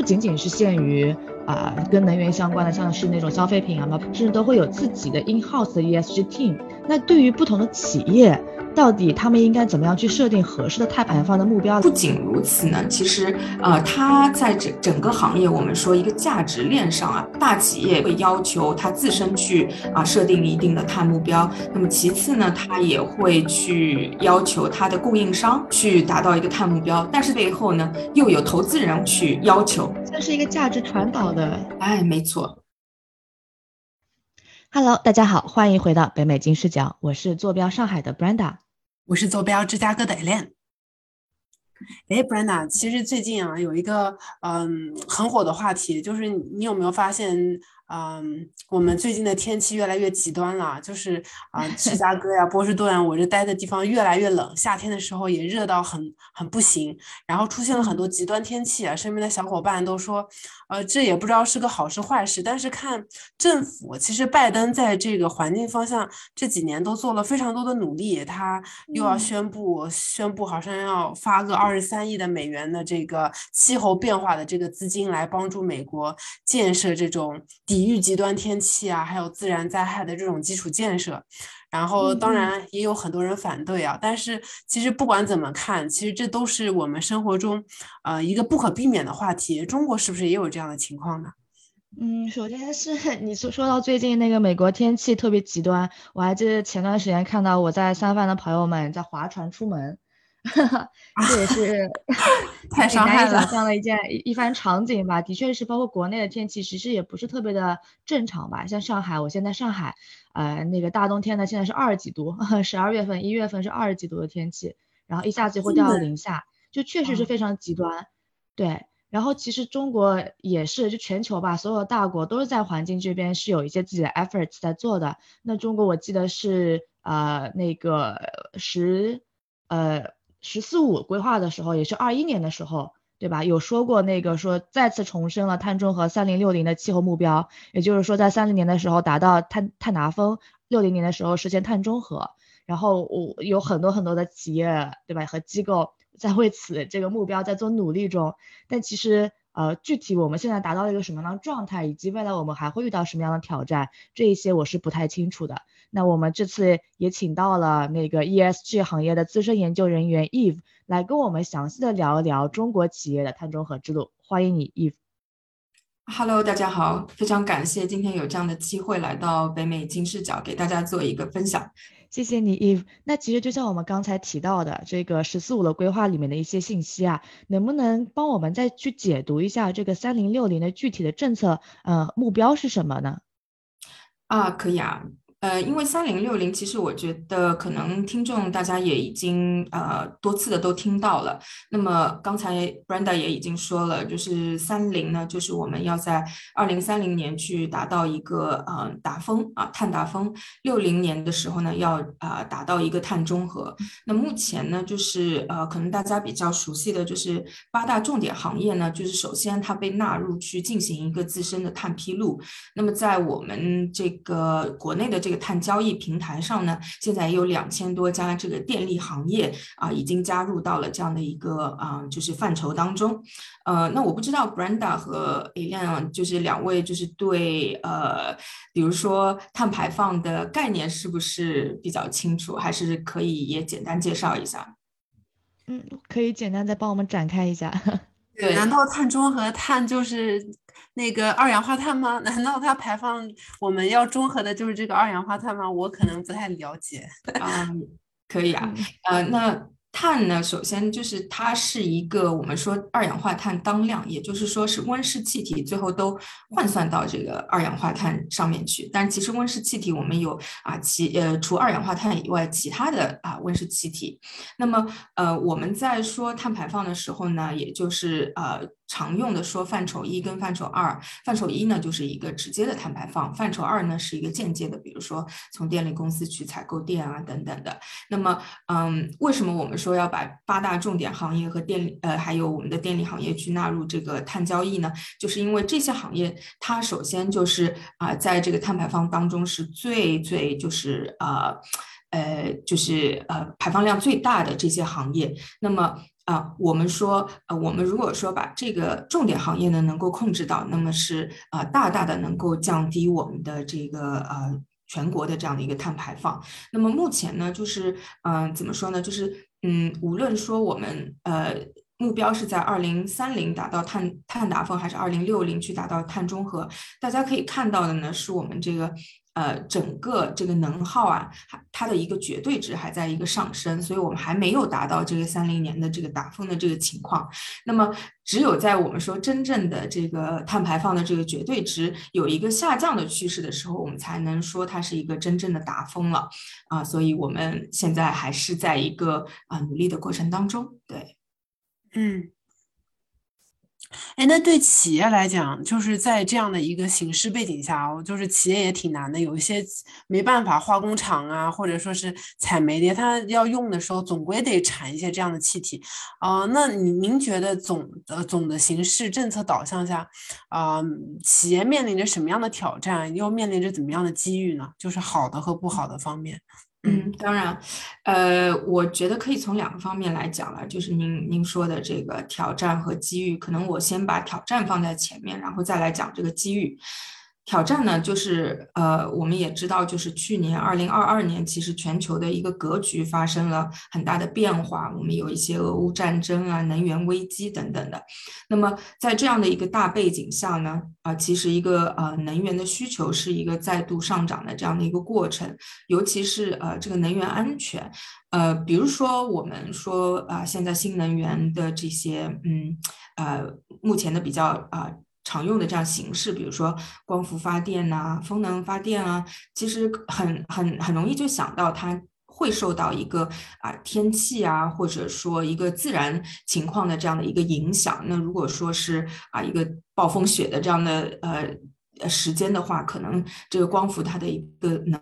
不仅仅是限于啊跟能源相关的，像是那种消费品啊，甚至都会有自己的 in house 的 ESG team。那对于不同的企业，到底他们应该怎么样去设定合适的碳排放的目标？不仅如此呢，其实呃，它在整整个行业，我们说一个价值链上啊，大企业会要求它自身去啊设定一定的碳目标。那么其次呢，它也会去要求它的供应商去达到一个碳目标。但是背后呢，又有投资人去要求，这是一个价值传导的。哎，没错。Hello，大家好，欢迎回到北美金视角，我是坐标上海的 Brenda，我是坐标芝加哥的 Elan。哎，Brenda，其实最近啊有一个嗯很火的话题，就是你有没有发现？嗯，我们最近的天气越来越极端了，就是啊，芝加哥呀、波士顿，我这待的地方越来越冷，夏天的时候也热到很很不行，然后出现了很多极端天气啊。身边的小伙伴都说，呃，这也不知道是个好事坏事。但是看政府，其实拜登在这个环境方向这几年都做了非常多的努力，他又要宣布宣布，好像要发个二十三亿的美元的这个气候变化的这个资金来帮助美国建设这种抵。抵御极端天气啊，还有自然灾害的这种基础建设，然后当然也有很多人反对啊。但是其实不管怎么看，其实这都是我们生活中呃一个不可避免的话题。中国是不是也有这样的情况呢？嗯，首先是 你说说到最近那个美国天气特别极端，我还记得前段时间看到我在三藩的朋友们在划船出门。这也是太伤害了，想象的一件一番场景吧。的确是，包括国内的天气，其实也不是特别的正常吧。像上海，我现在上海，呃，那个大冬天的，现在是二十几度，十二月份、一月份是二十几度的天气，然后一下子会掉到零下，就确实是非常极端。对，然后其实中国也是，就全球吧，所有大国都是在环境这边是有一些自己的 efforts 在做的。那中国我记得是呃那个十呃。十四五规划的时候，也是二一年的时候，对吧？有说过那个说再次重申了碳中和三零六零的气候目标，也就是说在三零年的时候达到碳碳达峰，六零年的时候实现碳中和。然后我有很多很多的企业，对吧？和机构在为此这个目标在做努力中，但其实。呃，具体我们现在达到了一个什么样的状态，以及未来我们还会遇到什么样的挑战，这一些我是不太清楚的。那我们这次也请到了那个 ESG 行业的资深研究人员 Eve 来跟我们详细的聊一聊中国企业的碳中和之路。欢迎你，Eve。Hello，大家好，非常感谢今天有这样的机会来到北美金视角，给大家做一个分享。谢谢你，Eve。那其实就像我们刚才提到的这个“十四五”的规划里面的一些信息啊，能不能帮我们再去解读一下这个“三零六零”的具体的政策呃目标是什么呢？啊，可以啊。呃，因为三零六零，其实我觉得可能听众大家也已经呃多次的都听到了。那么刚才 Brenda 也已经说了，就是三零呢，就是我们要在二零三零年去达到一个呃达峰啊碳达峰，六零年的时候呢要啊达到一个碳中和。那目前呢，就是呃可能大家比较熟悉的就是八大重点行业呢，就是首先它被纳入去进行一个自身的碳披露。那么在我们这个国内的这这个碳交易平台上呢，现在有两千多家这个电力行业啊，已经加入到了这样的一个啊，就是范畴当中。呃，那我不知道 Brenda 和 Alan 就是两位就是对呃，比如说碳排放的概念是不是比较清楚，还是可以也简单介绍一下？嗯，可以简单再帮我们展开一下。对，难道碳中和碳就是那个二氧化碳吗？难道它排放我们要中和的就是这个二氧化碳吗？我可能不太了解。啊，可以啊，呃，那。碳呢，首先就是它是一个我们说二氧化碳当量，也就是说是温室气体，最后都换算到这个二氧化碳上面去。但其实温室气体我们有啊，其呃除二氧化碳以外，其他的啊温室气体。那么呃我们在说碳排放的时候呢，也就是呃。常用的说范畴一跟范畴二，范畴一呢就是一个直接的碳排放，范畴二呢是一个间接的，比如说从电力公司去采购电啊等等的。那么，嗯，为什么我们说要把八大重点行业和电力呃还有我们的电力行业去纳入这个碳交易呢？就是因为这些行业它首先就是啊在这个碳排放当中是最最就是呃呃就是呃排放量最大的这些行业。那么啊，我们说，呃，我们如果说把这个重点行业呢能够控制到，那么是啊，大大的能够降低我们的这个呃全国的这样的一个碳排放。那么目前呢，就是嗯，怎么说呢？就是嗯，无论说我们呃目标是在二零三零达到碳碳达峰，还是二零六零去达到碳中和，大家可以看到的呢，是我们这个。呃，整个这个能耗啊，它的一个绝对值还在一个上升，所以我们还没有达到这个三零年的这个达峰的这个情况。那么，只有在我们说真正的这个碳排放的这个绝对值有一个下降的趋势的时候，我们才能说它是一个真正的达峰了啊。所以我们现在还是在一个啊努力的过程当中。对，嗯。哎，那对企业来讲，就是在这样的一个形势背景下哦，就是企业也挺难的。有一些没办法，化工厂啊，或者说是采煤的，它要用的时候，总归得产一些这样的气体。啊，那您您觉得总的总的形势政策导向下，啊，企业面临着什么样的挑战，又面临着怎么样的机遇呢？就是好的和不好的方面。嗯，当然，呃，我觉得可以从两个方面来讲了，就是您您说的这个挑战和机遇，可能我先把挑战放在前面，然后再来讲这个机遇。挑战呢，就是呃，我们也知道，就是去年二零二二年，其实全球的一个格局发生了很大的变化，我们有一些俄乌战争啊、能源危机等等的。那么在这样的一个大背景下呢，啊，其实一个呃能源的需求是一个再度上涨的这样的一个过程，尤其是呃这个能源安全，呃，比如说我们说啊，现在新能源的这些嗯呃目前的比较啊。常用的这样形式，比如说光伏发电呐、风能发电啊，其实很很很容易就想到它会受到一个啊天气啊，或者说一个自然情况的这样的一个影响。那如果说是啊一个暴风雪的这样的呃时间的话，可能这个光伏它的一个能。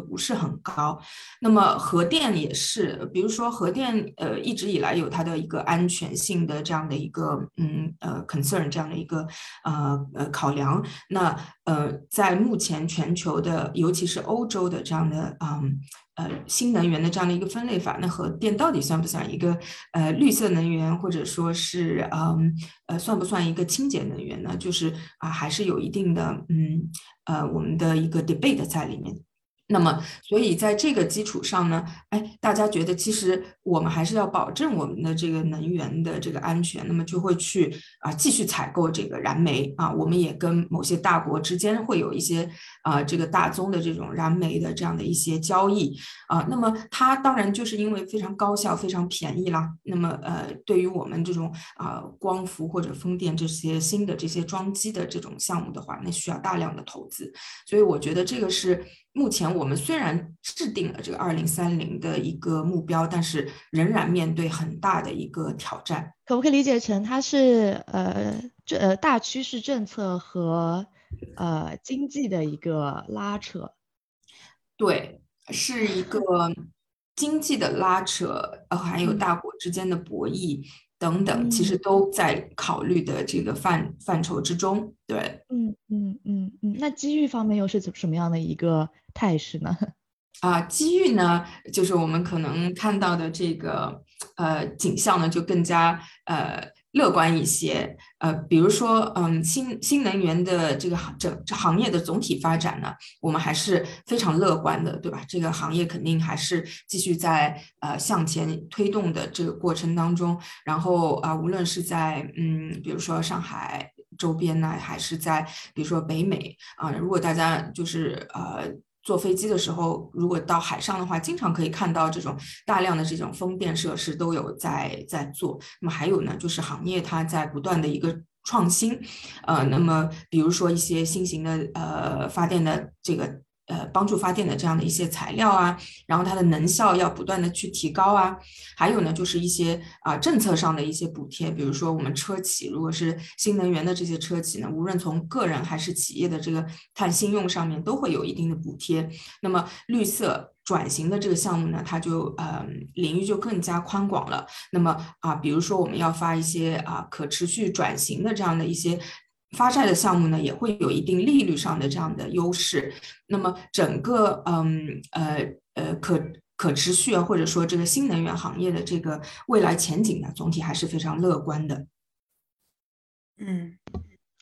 不是很高，那么核电也是，比如说核电，呃，一直以来有它的一个安全性的这样的一个，嗯，呃，concern 这样的一个，呃，呃，考量。那，呃，在目前全球的，尤其是欧洲的这样的，嗯，呃，新能源的这样的一个分类法，那核电到底算不算一个，呃，绿色能源，或者说是，嗯，呃，算不算一个清洁能源呢？就是啊，还是有一定的，嗯，呃，我们的一个 debate 在里面。那么，所以在这个基础上呢，哎，大家觉得其实我们还是要保证我们的这个能源的这个安全，那么就会去啊继续采购这个燃煤啊。我们也跟某些大国之间会有一些啊这个大宗的这种燃煤的这样的一些交易啊。那么它当然就是因为非常高效、非常便宜啦。那么呃，对于我们这种啊光伏或者风电这些新的这些装机的这种项目的话，那需要大量的投资。所以我觉得这个是。目前我们虽然制定了这个二零三零的一个目标，但是仍然面对很大的一个挑战。可不可以理解成它是呃这呃大趋势政策和呃经济的一个拉扯？对，是一个经济的拉扯，呃，还有大国之间的博弈。等等，其实都在考虑的这个范范畴之中。对，嗯嗯嗯嗯。那机遇方面又是怎什么样的一个态势呢？啊，机遇呢，就是我们可能看到的这个呃景象呢，就更加呃。乐观一些，呃，比如说，嗯，新新能源的这个行整行业的总体发展呢，我们还是非常乐观的，对吧？这个行业肯定还是继续在呃向前推动的这个过程当中。然后啊，无论是在嗯，比如说上海周边呢，还是在比如说北美啊，如果大家就是呃。坐飞机的时候，如果到海上的话，经常可以看到这种大量的这种风电设施都有在在做。那么还有呢，就是行业它在不断的一个创新，呃，那么比如说一些新型的呃发电的这个。呃，帮助发电的这样的一些材料啊，然后它的能效要不断的去提高啊，还有呢，就是一些啊政策上的一些补贴，比如说我们车企，如果是新能源的这些车企呢，无论从个人还是企业的这个碳信用上面，都会有一定的补贴。那么绿色转型的这个项目呢，它就呃领域就更加宽广了。那么啊，比如说我们要发一些啊可持续转型的这样的一些。发债的项目呢，也会有一定利率上的这样的优势。那么整个嗯呃呃可可持续啊，或者说这个新能源行业的这个未来前景呢，总体还是非常乐观的。嗯。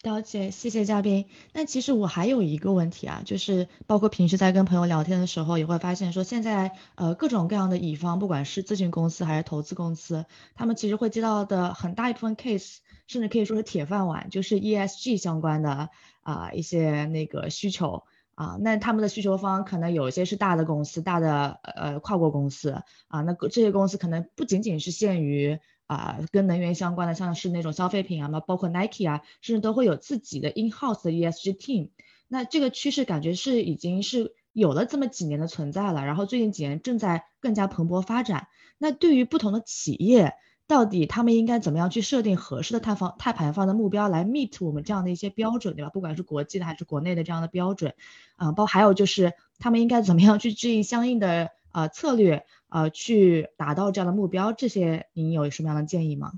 了解，谢谢嘉宾。那其实我还有一个问题啊，就是包括平时在跟朋友聊天的时候，也会发现说，现在呃各种各样的乙方，不管是咨询公司还是投资公司，他们其实会接到的很大一部分 case，甚至可以说是铁饭碗，就是 ESG 相关的啊一些那个需求啊。那他们的需求方可能有一些是大的公司，大的呃跨国公司啊，那这些公司可能不仅仅是限于。啊，跟能源相关的，像是那种消费品啊嘛，包括 Nike 啊，甚至都会有自己的 in-house 的 ESG team。那这个趋势感觉是已经是有了这么几年的存在了，然后最近几年正在更加蓬勃发展。那对于不同的企业，到底他们应该怎么样去设定合适的碳放碳排放的目标来 meet 我们这样的一些标准，对吧？不管是国际的还是国内的这样的标准，啊，包还有就是他们应该怎么样去制定相应的呃策略。呃，去达到这样的目标，这些您有什么样的建议吗？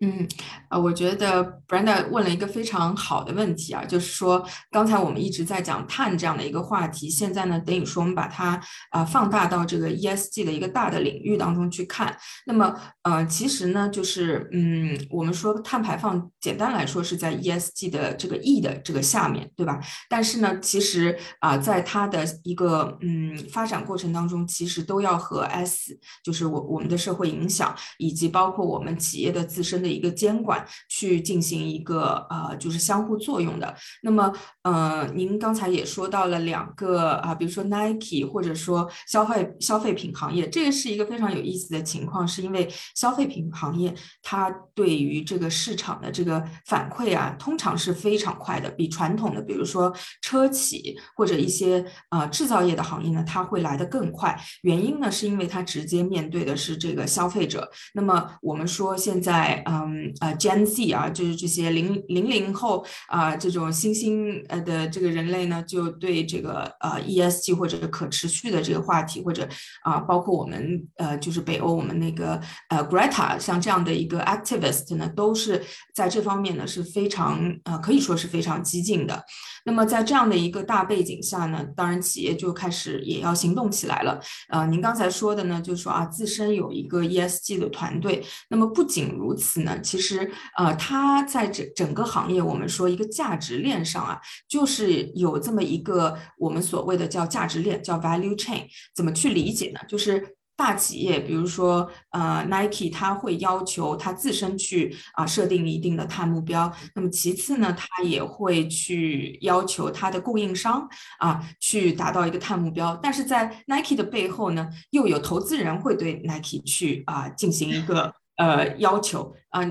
嗯，呃，我觉得 Brenda 问了一个非常好的问题啊，就是说刚才我们一直在讲碳这样的一个话题，现在呢，等于说我们把它啊放大到这个 ESG 的一个大的领域当中去看。那么，呃，其实呢，就是嗯，我们说碳排放，简单来说是在 ESG 的这个 E 的这个下面对吧？但是呢，其实啊，在它的一个嗯发展过程当中，其实都要和 S，就是我我们的社会影响，以及包括我们企业的自身。的一个监管去进行一个呃，就是相互作用的。那么呃，您刚才也说到了两个啊，比如说 Nike 或者说消费消费品行业，这个是一个非常有意思的情况，是因为消费品行业它对于这个市场的这个反馈啊，通常是非常快的，比传统的比如说车企或者一些呃制造业的行业呢，它会来得更快。原因呢，是因为它直接面对的是这个消费者。那么我们说现在啊。嗯呃，Gen Z 啊，就是这些零零零后啊，这种新兴呃的这个人类呢，就对这个呃 ESG 或者可持续的这个话题，或者啊，包括我们呃就是北欧我们那个呃 Greta 像这样的一个 activist 呢，都是在这方面呢是非常呃可以说是非常激进的。那么在这样的一个大背景下呢，当然企业就开始也要行动起来了。呃，您刚才说的呢，就是说啊，自身有一个 ESG 的团队。那么不仅如此呢，其实呃，它在整整个行业，我们说一个价值链上啊，就是有这么一个我们所谓的叫价值链，叫 value chain。怎么去理解呢？就是。大企业，比如说呃，Nike，它会要求它自身去啊设定一定的碳目标。那么其次呢，它也会去要求它的供应商啊去达到一个碳目标。但是在 Nike 的背后呢，又有投资人会对 Nike 去啊进行一个呃要求啊，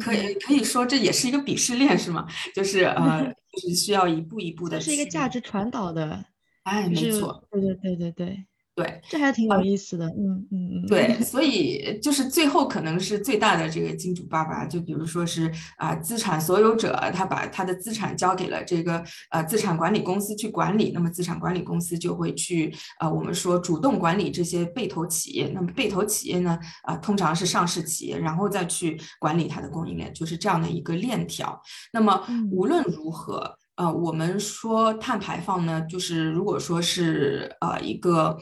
可以可以说这也是一个鄙视链是吗？就是呃，就是需要一步一步的，是一个价值传导的，哎，没错，对对对对对。对，这还挺有意思的，嗯嗯嗯。对，所以就是最后可能是最大的这个金主爸爸，就比如说是啊，资产所有者，他把他的资产交给了这个呃资产管理公司去管理，那么资产管理公司就会去呃我们说主动管理这些被投企业，那么被投企业呢啊通常是上市企业，然后再去管理它的供应链，就是这样的一个链条。那么无论如何，呃，我们说碳排放呢，就是如果说是呃一个。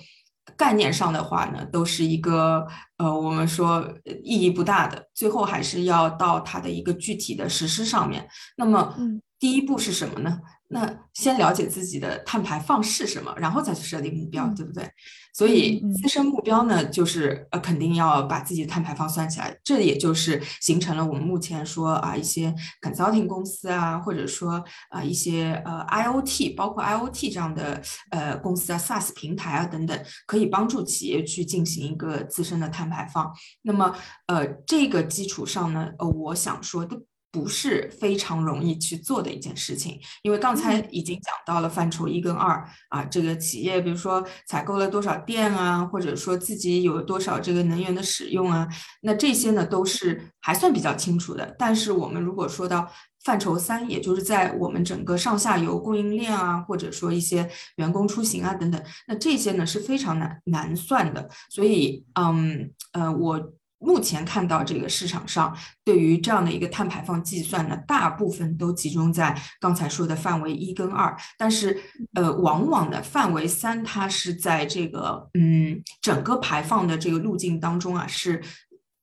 概念上的话呢，都是一个呃，我们说意义不大的，最后还是要到它的一个具体的实施上面。那么，第一步是什么呢？那先了解自己的碳排放是什么，然后再去设定目标，对不对？所以自身目标呢，就是呃，肯定要把自己的碳排放算起来。这也就是形成了我们目前说啊，一些 consulting 公司啊，或者说啊一些呃 IOT，包括 IOT 这样的呃公司啊，SaaS 平台啊等等，可以帮助企业去进行一个自身的碳排放。那么呃这个基础上呢，呃我想说都。不是非常容易去做的一件事情，因为刚才已经讲到了范畴一跟二啊，这个企业比如说采购了多少电啊，或者说自己有多少这个能源的使用啊，那这些呢都是还算比较清楚的。但是我们如果说到范畴三，也就是在我们整个上下游供应链啊，或者说一些员工出行啊等等，那这些呢是非常难难算的。所以，嗯呃，我。目前看到这个市场上对于这样的一个碳排放计算呢，大部分都集中在刚才说的范围一跟二，但是呃，往往的范围三它是在这个嗯整个排放的这个路径当中啊是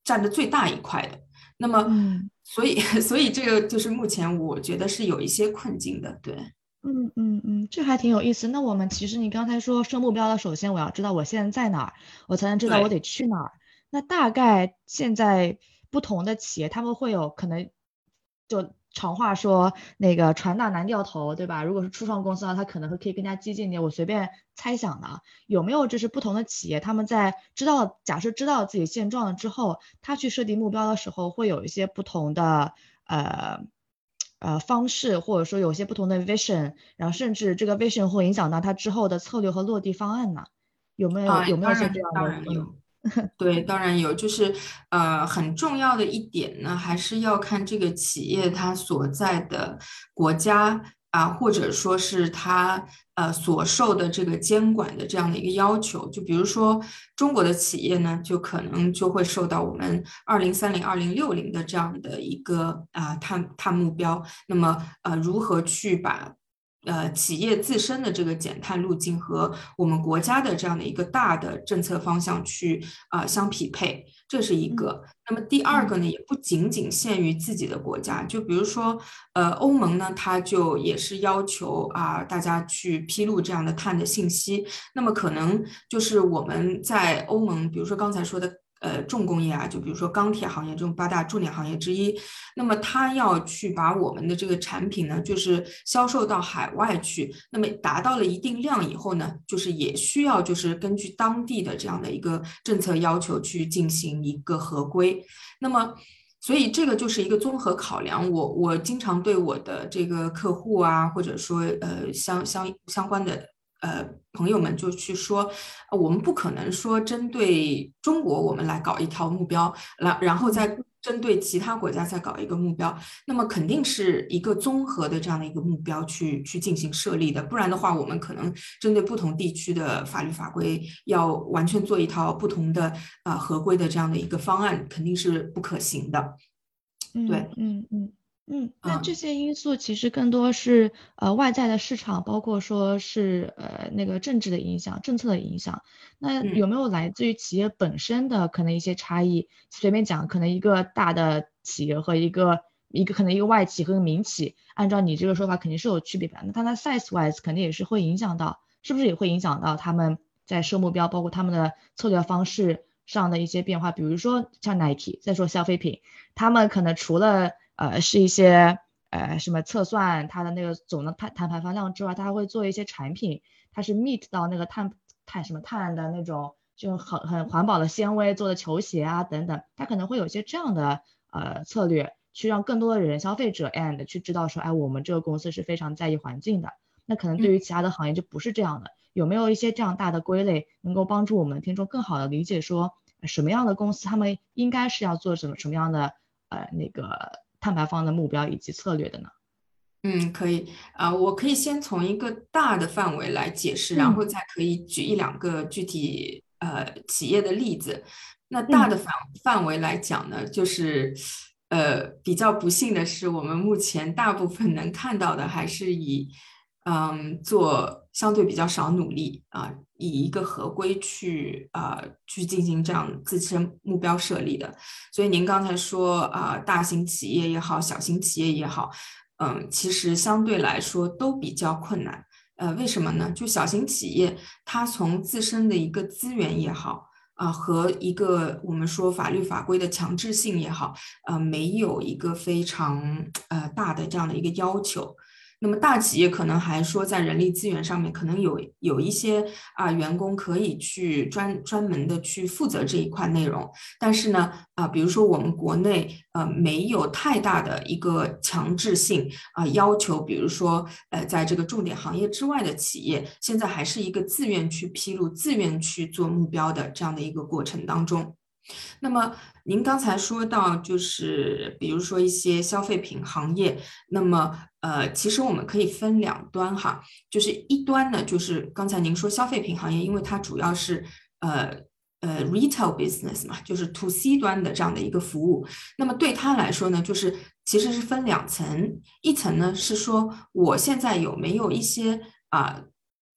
占的最大一块的。那么，所以 所以这个就是目前我觉得是有一些困境的，对。嗯嗯嗯，这还挺有意思。那我们其实你刚才说设目标的，首先我要知道我现在在哪儿，我才能知道我得去哪儿。那大概现在不同的企业，他们会有可能，就常话说那个船大难掉头，对吧？如果是初创公司的话，他可能会可以更加激进一点。我随便猜想的，有没有就是不同的企业，他们在知道假设知道自己现状了之后，他去设定目标的时候，会有一些不同的呃呃方式，或者说有些不同的 vision，然后甚至这个 vision 会影响到他之后的策略和落地方案呢？有没有有没有像这样的？对，当然有，就是呃，很重要的一点呢，还是要看这个企业它所在的国家啊，或者说是它呃所受的这个监管的这样的一个要求。就比如说中国的企业呢，就可能就会受到我们二零三零、二零六零的这样的一个啊碳碳目标。那么呃，如何去把？呃，企业自身的这个减碳路径和我们国家的这样的一个大的政策方向去啊相匹配，这是一个。那么第二个呢，也不仅仅限于自己的国家，就比如说呃欧盟呢，它就也是要求啊大家去披露这样的碳的信息。那么可能就是我们在欧盟，比如说刚才说的。呃，重工业啊，就比如说钢铁行业这种八大重点行业之一，那么它要去把我们的这个产品呢，就是销售到海外去，那么达到了一定量以后呢，就是也需要就是根据当地的这样的一个政策要求去进行一个合规，那么所以这个就是一个综合考量。我我经常对我的这个客户啊，或者说呃相相相关的。呃，朋友们就去说，我们不可能说针对中国我们来搞一条目标，然然后再针对其他国家再搞一个目标，那么肯定是一个综合的这样的一个目标去去进行设立的，不然的话，我们可能针对不同地区的法律法规要完全做一套不同的啊合规的这样的一个方案，肯定是不可行的。对，嗯嗯。嗯，那这些因素其实更多是呃外在的市场，包括说是呃那个政治的影响、政策的影响。那有没有来自于企业本身的可能一些差异？随便讲，可能一个大的企业和一个一个可能一个外企和民企，按照你这个说法肯定是有区别的。那它的 size wise 肯定也是会影响到，是不是也会影响到他们在设目标，包括他们的策略方式上的一些变化？比如说像 Nike，再说消费品，他们可能除了呃，是一些呃什么测算它的那个总的碳碳排放量之外，它还会做一些产品，它是 meet 到那个碳碳什么碳的那种，就很很环保的纤维做的球鞋啊等等，它可能会有一些这样的呃策略，去让更多的人消费者 and 去知道说，哎，我们这个公司是非常在意环境的。那可能对于其他的行业就不是这样的，有没有一些这样大的归类，能够帮助我们听众更好的理解说，什么样的公司他们应该是要做什么什么样的呃那个。碳排放的目标以及策略的呢？嗯，可以啊，我可以先从一个大的范围来解释，然后再可以举一两个具体呃企业的例子。那大的范范围来讲呢，就是呃比较不幸的是，我们目前大部分能看到的还是以嗯做相对比较少努力啊。以一个合规去啊去进行这样自身目标设立的，所以您刚才说啊，大型企业也好，小型企业也好，嗯，其实相对来说都比较困难。呃，为什么呢？就小型企业，它从自身的一个资源也好啊，和一个我们说法律法规的强制性也好，呃，没有一个非常呃大的这样的一个要求。那么大企业可能还说在人力资源上面可能有有一些啊员工可以去专专门的去负责这一块内容，但是呢啊比如说我们国内呃没有太大的一个强制性啊要求，比如说呃在这个重点行业之外的企业，现在还是一个自愿去披露、自愿去做目标的这样的一个过程当中。那么您刚才说到，就是比如说一些消费品行业，那么呃，其实我们可以分两端哈，就是一端呢，就是刚才您说消费品行业，因为它主要是呃呃，retail business 嘛，就是 to C 端的这样的一个服务。那么对他来说呢，就是其实是分两层，一层呢是说我现在有没有一些啊，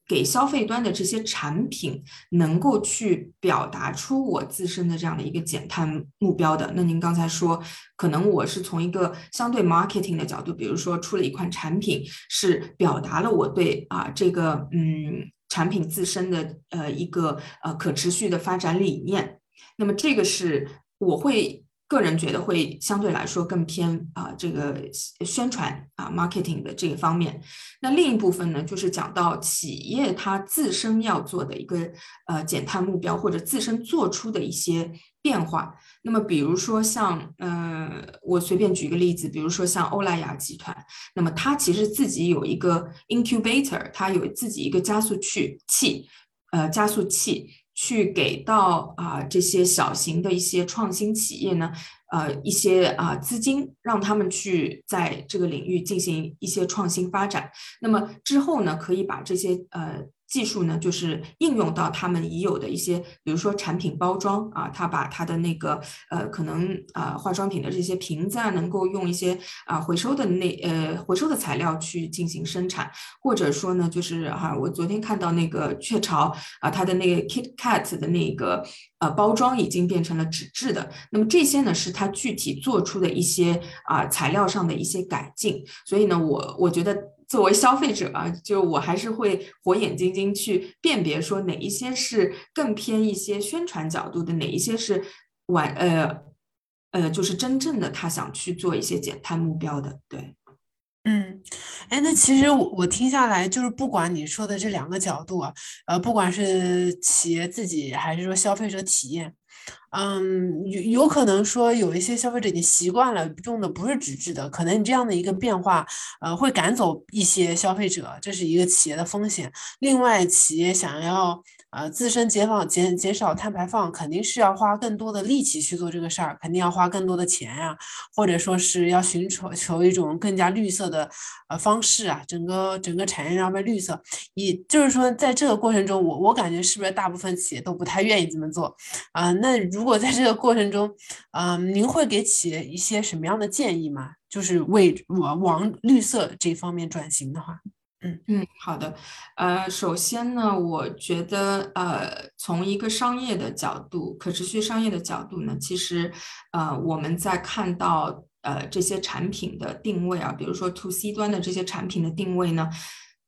给消费端的这些产品能够去表达出我自身的这样的一个减碳目标的。那您刚才说，可能我是从一个相对 marketing 的角度，比如说出了一款产品，是表达了我对啊这个嗯。产品自身的呃一个呃可持续的发展理念，那么这个是我会个人觉得会相对来说更偏啊这个宣传啊 marketing 的这个方面。那另一部分呢，就是讲到企业它自身要做的一个呃减碳目标，或者自身做出的一些变化。那么，比如说像，呃，我随便举一个例子，比如说像欧莱雅集团，那么它其实自己有一个 incubator，它有自己一个加速器，器，呃，加速器去给到啊这些小型的一些创新企业呢，呃，一些啊资金，让他们去在这个领域进行一些创新发展。那么之后呢，可以把这些呃。技术呢，就是应用到他们已有的一些，比如说产品包装啊，他把他的那个呃，可能啊化妆品的这些瓶子啊，能够用一些啊回收的那呃回收的材料去进行生产，或者说呢，就是哈，我昨天看到那个雀巢啊，它的那个 KitKat 的那个呃包装已经变成了纸质的，那么这些呢是它具体做出的一些啊材料上的一些改进，所以呢，我我觉得。作为消费者啊，就我还是会火眼金睛去辨别，说哪一些是更偏一些宣传角度的，哪一些是完呃呃，就是真正的他想去做一些减碳目标的。对，嗯，哎，那其实我我听下来，就是不管你说的这两个角度啊，呃，不管是企业自己还是说消费者体验。嗯，有有可能说有一些消费者已经习惯了用的不是纸质的，可能你这样的一个变化，呃，会赶走一些消费者，这是一个企业的风险。另外，企业想要。呃，自身减放减减少碳排放，肯定是要花更多的力气去做这个事儿，肯定要花更多的钱呀，或者说是要寻求求一种更加绿色的呃方式啊，整个整个产业要被绿色。也就是说，在这个过程中，我我感觉是不是大部分企业都不太愿意这么做啊？那如果在这个过程中，嗯，您会给企业一些什么样的建议吗？就是为往往绿色这方面转型的话。嗯嗯，好的，呃，首先呢，我觉得，呃，从一个商业的角度，可持续商业的角度呢，其实，呃，我们在看到，呃，这些产品的定位啊，比如说 to C 端的这些产品的定位呢。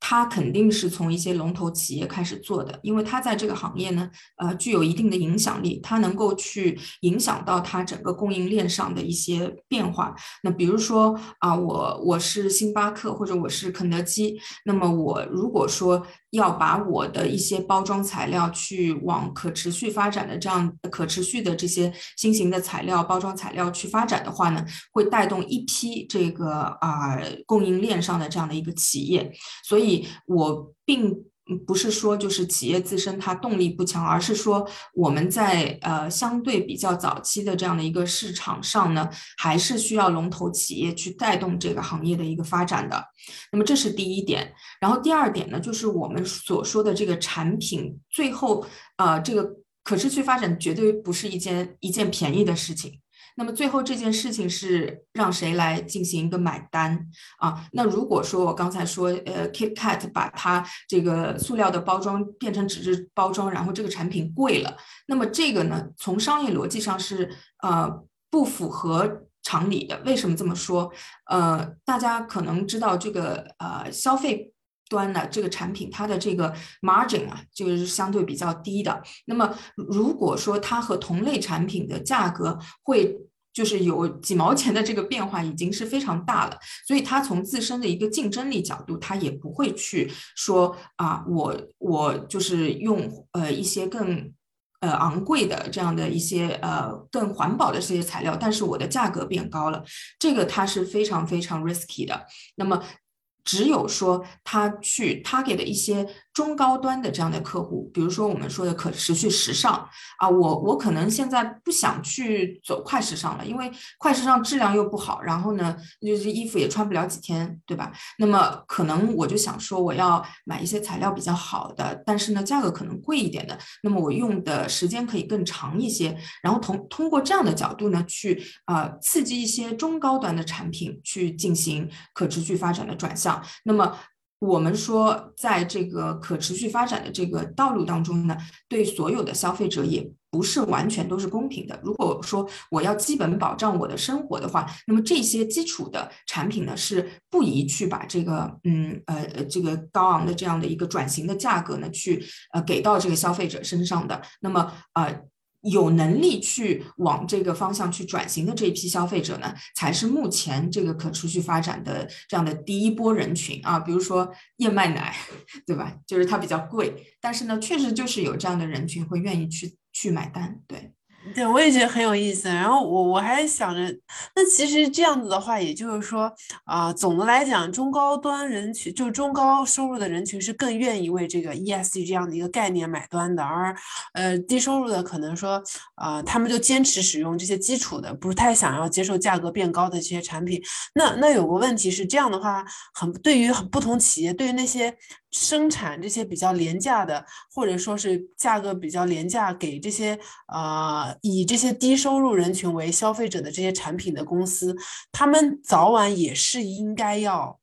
它肯定是从一些龙头企业开始做的，因为它在这个行业呢，呃，具有一定的影响力，它能够去影响到它整个供应链上的一些变化。那比如说啊，我我是星巴克或者我是肯德基，那么我如果说。要把我的一些包装材料去往可持续发展的这样可持续的这些新型的材料包装材料去发展的话呢，会带动一批这个啊供应链上的这样的一个企业，所以我并。不是说就是企业自身它动力不强，而是说我们在呃相对比较早期的这样的一个市场上呢，还是需要龙头企业去带动这个行业的一个发展的。那么这是第一点，然后第二点呢，就是我们所说的这个产品最后呃这个可持续发展绝对不是一件一件便宜的事情。那么最后这件事情是让谁来进行一个买单啊？那如果说我刚才说，呃，KitKat 把它这个塑料的包装变成纸质包装，然后这个产品贵了，那么这个呢，从商业逻辑上是呃不符合常理的。为什么这么说？呃，大家可能知道这个呃消费端的这个产品，它的这个 margin 啊，就是相对比较低的。那么如果说它和同类产品的价格会就是有几毛钱的这个变化已经是非常大了，所以它从自身的一个竞争力角度，它也不会去说啊，我我就是用呃一些更呃昂贵的这样的一些呃更环保的这些材料，但是我的价格变高了，这个它是非常非常 risky 的。那么只有说他去他给的一些中高端的这样的客户，比如说我们说的可持续时尚啊，我我可能现在不想去走快时尚了，因为快时尚质量又不好，然后呢，就是衣服也穿不了几天，对吧？那么可能我就想说，我要买一些材料比较好的，但是呢，价格可能贵一点的，那么我用的时间可以更长一些，然后通通过这样的角度呢，去啊刺激一些中高端的产品去进行可持续发展的转向，那么。我们说，在这个可持续发展的这个道路当中呢，对所有的消费者也不是完全都是公平的。如果说我要基本保障我的生活的话，那么这些基础的产品呢，是不宜去把这个嗯呃呃这个高昂的这样的一个转型的价格呢，去呃给到这个消费者身上的。那么呃。有能力去往这个方向去转型的这一批消费者呢，才是目前这个可持续发展的这样的第一波人群啊。比如说燕麦奶，对吧？就是它比较贵，但是呢，确实就是有这样的人群会愿意去去买单，对。对，我也觉得很有意思。然后我我还想着，那其实这样子的话，也就是说，啊，总的来讲，中高端人群，就是中高收入的人群是更愿意为这个 ESG 这样的一个概念买单的，而呃，低收入的可能说，啊，他们就坚持使用这些基础的，不太想要接受价格变高的这些产品。那那有个问题是这样的话，很对于不同企业，对于那些。生产这些比较廉价的，或者说是价格比较廉价，给这些呃以这些低收入人群为消费者的这些产品的公司，他们早晚也是应该要。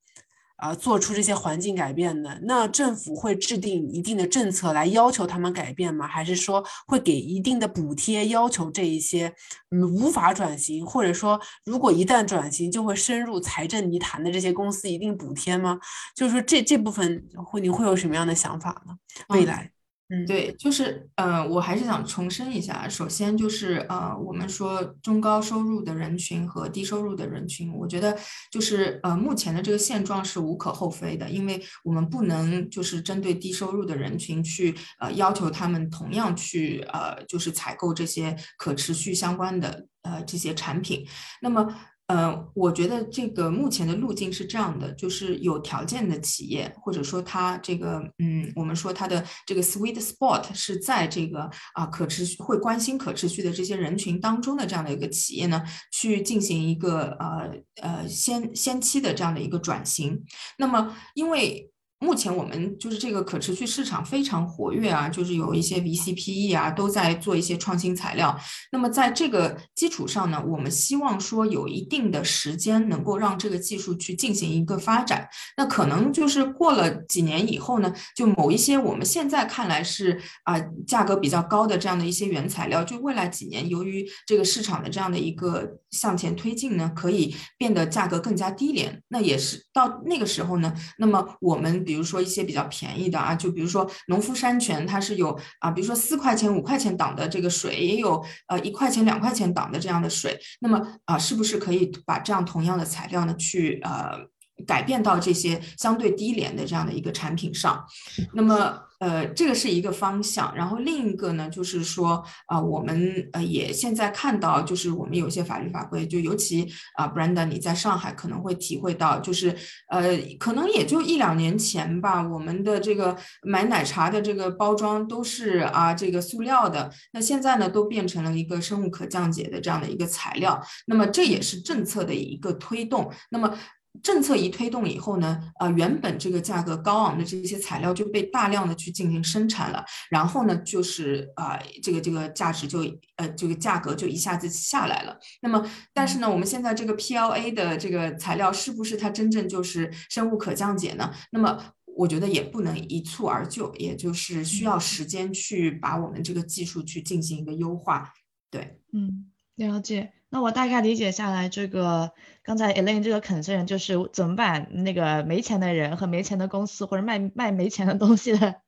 啊，做出这些环境改变的，那政府会制定一定的政策来要求他们改变吗？还是说会给一定的补贴，要求这一些嗯无法转型，或者说如果一旦转型就会深入财政泥潭的这些公司一定补贴吗？就是说这这部分会你会有什么样的想法呢？未来？嗯，嗯对，就是呃，我还是想重申一下，首先就是呃，我们说中高收入的人群和低收入的人群，我觉得就是呃，目前的这个现状是无可厚非的，因为我们不能就是针对低收入的人群去呃要求他们同样去呃就是采购这些可持续相关的呃这些产品，那么。呃，我觉得这个目前的路径是这样的，就是有条件的企业，或者说它这个，嗯，我们说它的这个 sweet spot 是在这个啊可持续会关心可持续的这些人群当中的这样的一个企业呢，去进行一个呃呃先先期的这样的一个转型。那么因为。目前我们就是这个可持续市场非常活跃啊，就是有一些 VCPE 啊都在做一些创新材料。那么在这个基础上呢，我们希望说有一定的时间能够让这个技术去进行一个发展。那可能就是过了几年以后呢，就某一些我们现在看来是啊价格比较高的这样的一些原材料，就未来几年由于这个市场的这样的一个向前推进呢，可以变得价格更加低廉。那也是到那个时候呢，那么我们。比如说一些比较便宜的啊，就比如说农夫山泉，它是有啊，比如说四块钱、五块钱档的这个水，也有呃一块钱、两块钱档的这样的水。那么啊，是不是可以把这样同样的材料呢，去呃改变到这些相对低廉的这样的一个产品上？那么。呃，这个是一个方向，然后另一个呢，就是说啊，我们呃也现在看到，就是我们有些法律法规，就尤其啊，Brenda，你在上海可能会体会到，就是呃，可能也就一两年前吧，我们的这个买奶茶的这个包装都是啊这个塑料的，那现在呢都变成了一个生物可降解的这样的一个材料，那么这也是政策的一个推动，那么。政策一推动以后呢，呃，原本这个价格高昂的这些材料就被大量的去进行生产了，然后呢，就是啊，这个这个价值就呃这个价格就一下子下来了。那么，但是呢，我们现在这个 PLA 的这个材料是不是它真正就是生物可降解呢？那么，我觉得也不能一蹴而就，也就是需要时间去把我们这个技术去进行一个优化。对，嗯，了解。那我大概理解下来，这个刚才 Elaine 这个 concern 就是怎么办？那个没钱的人和没钱的公司，或者卖卖没钱的东西的，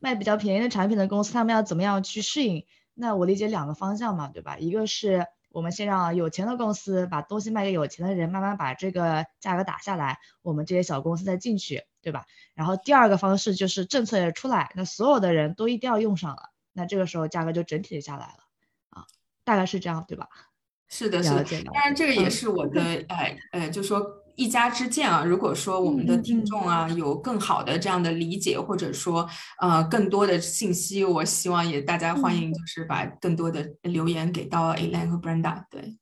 卖比较便宜的产品的公司，他们要怎么样去适应？那我理解两个方向嘛，对吧？一个是我们先让有钱的公司把东西卖给有钱的人，慢慢把这个价格打下来，我们这些小公司再进去，对吧？然后第二个方式就是政策也出来，那所有的人都一定要用上了，那这个时候价格就整体下来了，大概是这样，对吧？是的，是的，当然这个也是我的，哎呃，就说。一家之见啊。如果说我们的听众啊有更好的这样的理解，或者说呃更多的信息，我希望也大家欢迎，就是把更多的留言给到 Elaine 和 Brenda。对，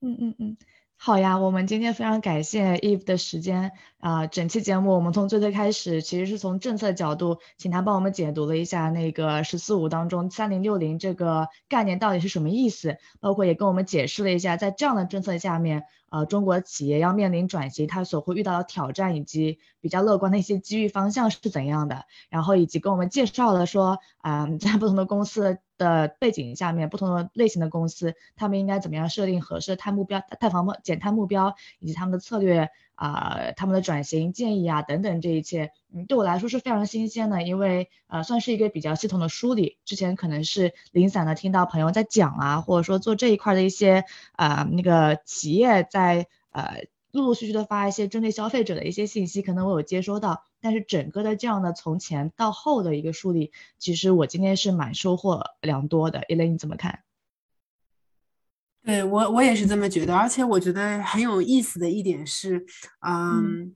嗯嗯嗯。好呀，我们今天非常感谢 Eve 的时间啊！整期节目我们从最最开始，其实是从政策角度，请他帮我们解读了一下那个“十四五”当中“三零六零”这个概念到底是什么意思，包括也跟我们解释了一下，在这样的政策下面，呃，中国企业要面临转型，它所会遇到的挑战以及比较乐观的一些机遇方向是怎样的，然后以及跟我们介绍了说，啊，在不同的公司。的背景下面，不同的类型的公司，他们应该怎么样设定合适的碳目标、碳防减碳目标，以及他们的策略啊，他们的转型建议啊等等，这一切，嗯，对我来说是非常新鲜的，因为呃，算是一个比较系统的梳理。之前可能是零散的听到朋友在讲啊，或者说做这一块的一些啊那个企业在呃。陆陆续续的发一些针对消费者的一些信息，可能我有接收到，但是整个的这样的从前到后的一个梳理，其实我今天是蛮收获良多的。e l a 你怎么看？对我我也是这么觉得，而且我觉得很有意思的一点是，嗯，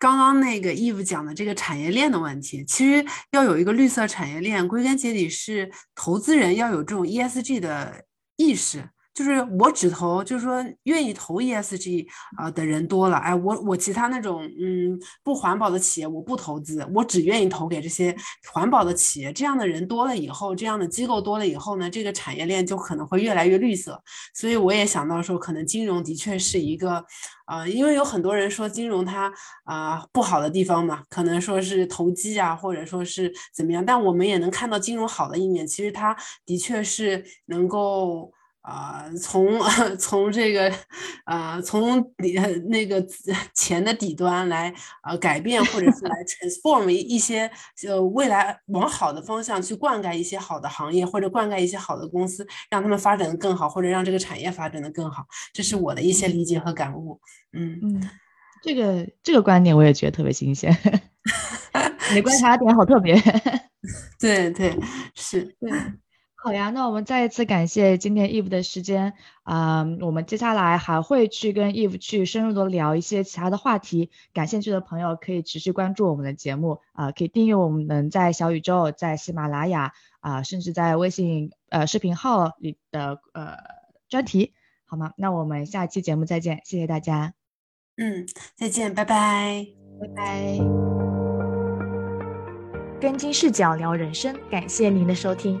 刚刚那个 Eve 讲的这个产业链的问题，其实要有一个绿色产业链，归根结底是投资人要有这种 ESG 的意识。就是我只投，就是说愿意投 ESG 啊的人多了，哎，我我其他那种嗯不环保的企业我不投资，我只愿意投给这些环保的企业。这样的人多了以后，这样的机构多了以后呢，这个产业链就可能会越来越绿色。所以我也想到说，可能金融的确是一个啊，因为有很多人说金融它啊不好的地方嘛，可能说是投机啊，或者说是怎么样，但我们也能看到金融好的一面，其实它的确是能够。啊，从 从这个，啊，从底那个钱的底端来呃改变，或者是来 transform 一些呃未来往好的方向去灌溉一些好的行业，或者灌溉一些好的公司，让他们发展的更好，或者让这个产业发展的更好，这是我的一些理解和感悟。嗯嗯，这个这个观点我也觉得特别新鲜，你观察点好特别。对对是，对。好呀，那我们再一次感谢今天 Eve 的时间啊，我们接下来还会去跟 Eve 去深入的聊一些其他的话题，感兴趣的朋友可以持续关注我们的节目啊，可以订阅我们在小宇宙、在喜马拉雅啊，甚至在微信呃视频号里的呃专题，好吗？那我们下期节目再见，谢谢大家。嗯，再见，拜拜，拜拜。跟金视角聊人生，感谢您的收听。